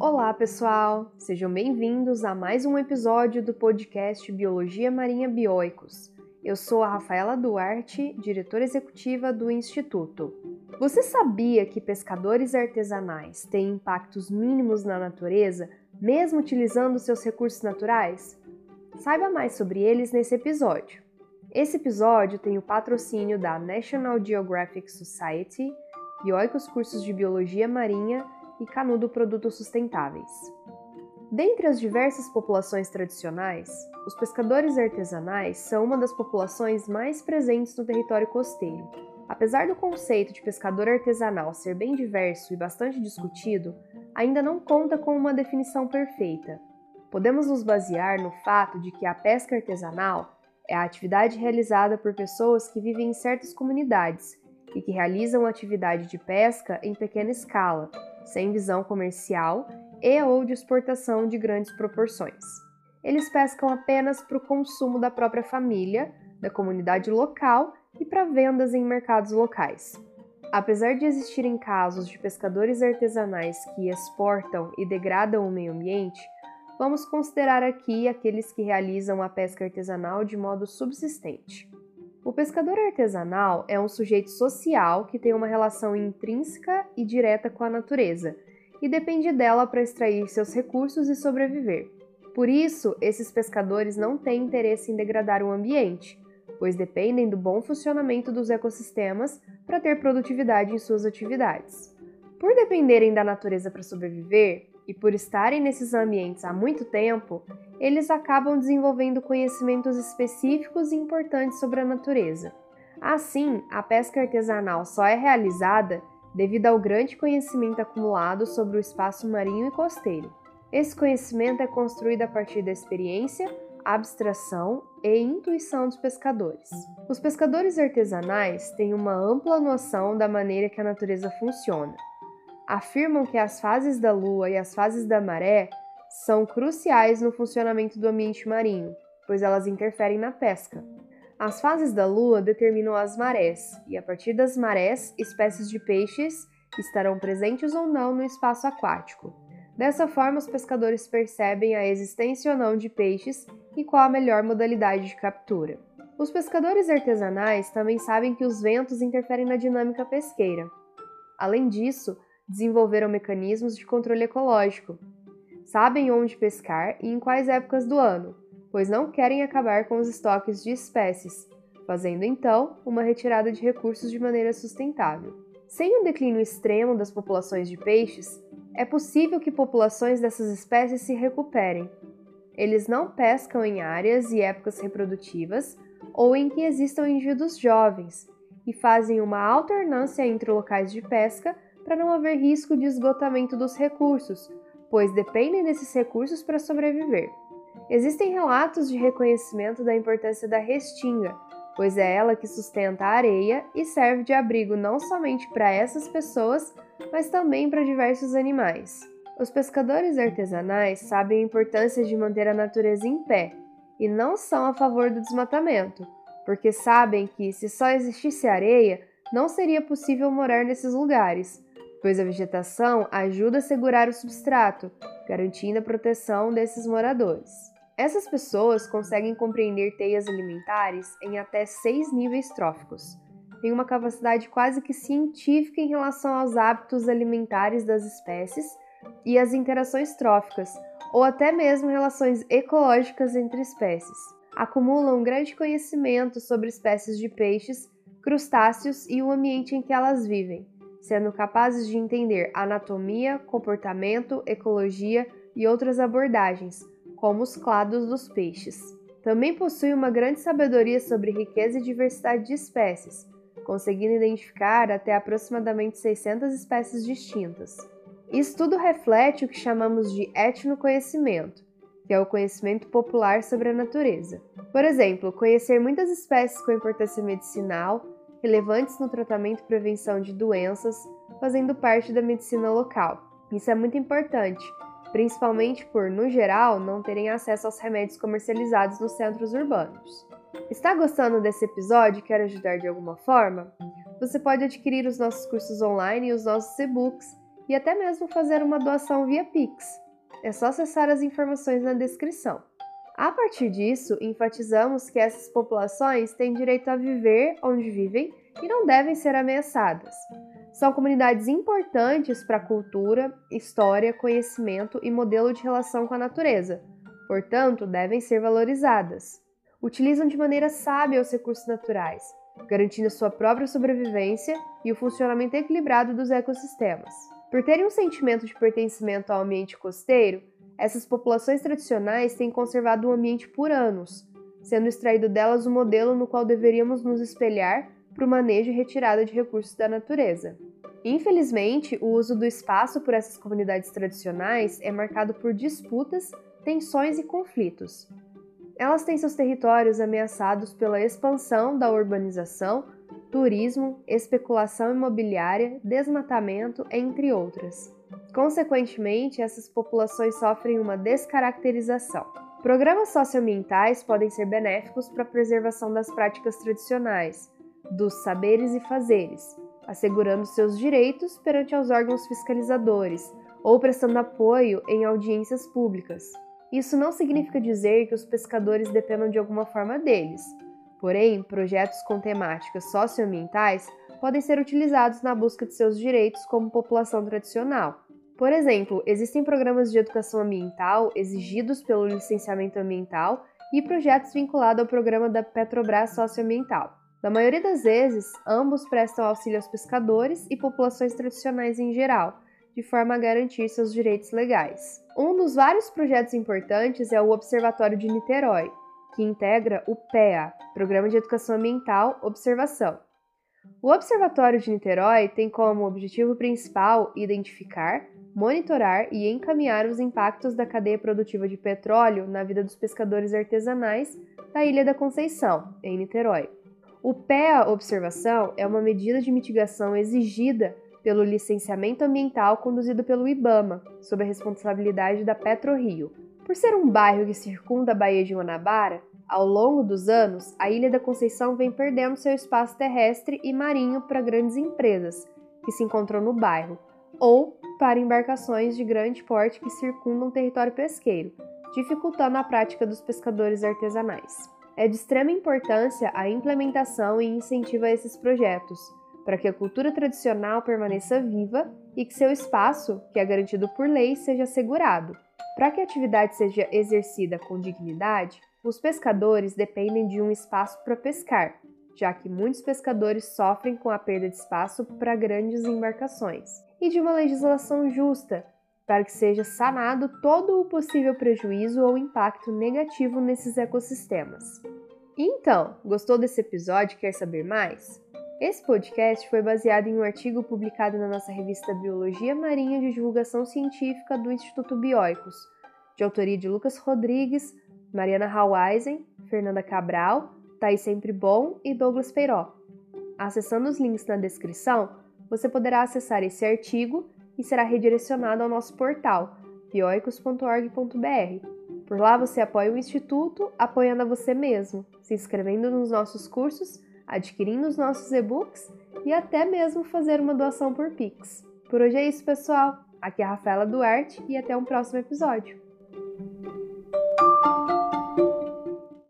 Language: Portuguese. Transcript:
Olá, pessoal! Sejam bem-vindos a mais um episódio do podcast Biologia Marinha Bioicos. Eu sou a Rafaela Duarte, diretora executiva do Instituto. Você sabia que pescadores artesanais têm impactos mínimos na natureza, mesmo utilizando seus recursos naturais? Saiba mais sobre eles nesse episódio. Esse episódio tem o patrocínio da National Geographic Society, Bioicos Cursos de Biologia Marinha e Canudo Produtos Sustentáveis. Dentre as diversas populações tradicionais, os pescadores artesanais são uma das populações mais presentes no território costeiro. Apesar do conceito de pescador artesanal ser bem diverso e bastante discutido, ainda não conta com uma definição perfeita. Podemos nos basear no fato de que a pesca artesanal é a atividade realizada por pessoas que vivem em certas comunidades e que realizam atividade de pesca em pequena escala, sem visão comercial e ou de exportação de grandes proporções. Eles pescam apenas para o consumo da própria família, da comunidade local e para vendas em mercados locais. Apesar de existirem casos de pescadores artesanais que exportam e degradam o meio ambiente, vamos considerar aqui aqueles que realizam a pesca artesanal de modo subsistente. O pescador artesanal é um sujeito social que tem uma relação intrínseca e direta com a natureza e depende dela para extrair seus recursos e sobreviver. Por isso, esses pescadores não têm interesse em degradar o ambiente, pois dependem do bom funcionamento dos ecossistemas para ter produtividade em suas atividades. Por dependerem da natureza para sobreviver, e por estarem nesses ambientes há muito tempo, eles acabam desenvolvendo conhecimentos específicos e importantes sobre a natureza. Assim, a pesca artesanal só é realizada devido ao grande conhecimento acumulado sobre o espaço marinho e costeiro. Esse conhecimento é construído a partir da experiência, abstração e intuição dos pescadores. Os pescadores artesanais têm uma ampla noção da maneira que a natureza funciona afirmam que as fases da Lua e as fases da maré são cruciais no funcionamento do ambiente marinho, pois elas interferem na pesca. As fases da Lua determinam as marés, e a partir das marés, espécies de peixes estarão presentes ou não no espaço aquático. Dessa forma, os pescadores percebem a existência ou não de peixes e qual a melhor modalidade de captura. Os pescadores artesanais também sabem que os ventos interferem na dinâmica pesqueira. Além disso, desenvolveram mecanismos de controle ecológico. Sabem onde pescar e em quais épocas do ano, pois não querem acabar com os estoques de espécies, fazendo então uma retirada de recursos de maneira sustentável. Sem o declínio extremo das populações de peixes, é possível que populações dessas espécies se recuperem. Eles não pescam em áreas e épocas reprodutivas ou em que existam indivíduos jovens e fazem uma alternância entre locais de pesca para não haver risco de esgotamento dos recursos, pois dependem desses recursos para sobreviver. Existem relatos de reconhecimento da importância da restinga, pois é ela que sustenta a areia e serve de abrigo não somente para essas pessoas, mas também para diversos animais. Os pescadores artesanais sabem a importância de manter a natureza em pé e não são a favor do desmatamento, porque sabem que, se só existisse areia, não seria possível morar nesses lugares, pois a vegetação ajuda a segurar o substrato, garantindo a proteção desses moradores. Essas pessoas conseguem compreender teias alimentares em até seis níveis tróficos. Têm uma capacidade quase que científica em relação aos hábitos alimentares das espécies e as interações tróficas, ou até mesmo relações ecológicas entre espécies. Acumulam um grande conhecimento sobre espécies de peixes, crustáceos e o ambiente em que elas vivem sendo capazes de entender anatomia, comportamento, ecologia e outras abordagens, como os clados dos peixes. Também possui uma grande sabedoria sobre riqueza e diversidade de espécies, conseguindo identificar até aproximadamente 600 espécies distintas. Isso tudo reflete o que chamamos de etnoconhecimento, que é o conhecimento popular sobre a natureza. Por exemplo, conhecer muitas espécies com importância medicinal, relevantes no tratamento e prevenção de doenças, fazendo parte da medicina local. Isso é muito importante, principalmente por, no geral, não terem acesso aos remédios comercializados nos centros urbanos. Está gostando desse episódio e quer ajudar de alguma forma? Você pode adquirir os nossos cursos online e os nossos e-books e até mesmo fazer uma doação via Pix. É só acessar as informações na descrição. A partir disso, enfatizamos que essas populações têm direito a viver onde vivem e não devem ser ameaçadas. São comunidades importantes para a cultura, história, conhecimento e modelo de relação com a natureza, portanto, devem ser valorizadas. Utilizam de maneira sábia os recursos naturais, garantindo sua própria sobrevivência e o funcionamento equilibrado dos ecossistemas. Por terem um sentimento de pertencimento ao ambiente costeiro, essas populações tradicionais têm conservado o ambiente por anos, sendo extraído delas o modelo no qual deveríamos nos espelhar para o manejo e retirada de recursos da natureza. Infelizmente, o uso do espaço por essas comunidades tradicionais é marcado por disputas, tensões e conflitos. Elas têm seus territórios ameaçados pela expansão da urbanização, turismo, especulação imobiliária, desmatamento, entre outras. Consequentemente, essas populações sofrem uma descaracterização. Programas socioambientais podem ser benéficos para a preservação das práticas tradicionais, dos saberes e fazeres, assegurando seus direitos perante aos órgãos fiscalizadores ou prestando apoio em audiências públicas. Isso não significa dizer que os pescadores dependam de alguma forma deles. Porém, projetos com temáticas socioambientais podem ser utilizados na busca de seus direitos como população tradicional. Por exemplo, existem programas de educação ambiental exigidos pelo licenciamento ambiental e projetos vinculados ao programa da Petrobras Socioambiental. Na maioria das vezes, ambos prestam auxílio aos pescadores e populações tradicionais em geral, de forma a garantir seus direitos legais. Um dos vários projetos importantes é o Observatório de Niterói, que integra o PEA, Programa de Educação Ambiental Observação. O Observatório de Niterói tem como objetivo principal identificar, monitorar e encaminhar os impactos da cadeia produtiva de petróleo na vida dos pescadores artesanais da Ilha da Conceição, em Niterói. O PEA Observação é uma medida de mitigação exigida pelo licenciamento ambiental conduzido pelo IBAMA, sob a responsabilidade da PetroRio. Por ser um bairro que circunda a Baía de Guanabara, ao longo dos anos, a Ilha da Conceição vem perdendo seu espaço terrestre e marinho para grandes empresas que se encontram no bairro, ou para embarcações de grande porte que circundam território pesqueiro, dificultando a prática dos pescadores artesanais. É de extrema importância a implementação e incentivo a esses projetos, para que a cultura tradicional permaneça viva e que seu espaço, que é garantido por lei, seja assegurado. Para que a atividade seja exercida com dignidade, os pescadores dependem de um espaço para pescar, já que muitos pescadores sofrem com a perda de espaço para grandes embarcações, e de uma legislação justa, para que seja sanado todo o possível prejuízo ou impacto negativo nesses ecossistemas. Então, gostou desse episódio e quer saber mais? Esse podcast foi baseado em um artigo publicado na nossa revista Biologia Marinha de Divulgação Científica do Instituto Bioicos, de autoria de Lucas Rodrigues, Mariana Haueisen, Fernanda Cabral, Thaís Sempre Bom e Douglas Feiró. Acessando os links na descrição, você poderá acessar esse artigo e será redirecionado ao nosso portal bioicos.org.br. Por lá você apoia o Instituto, apoiando a você mesmo, se inscrevendo nos nossos cursos, adquirindo os nossos e-books e até mesmo fazer uma doação por Pix. Por hoje é isso, pessoal. Aqui é a Rafaela Duarte e até um próximo episódio.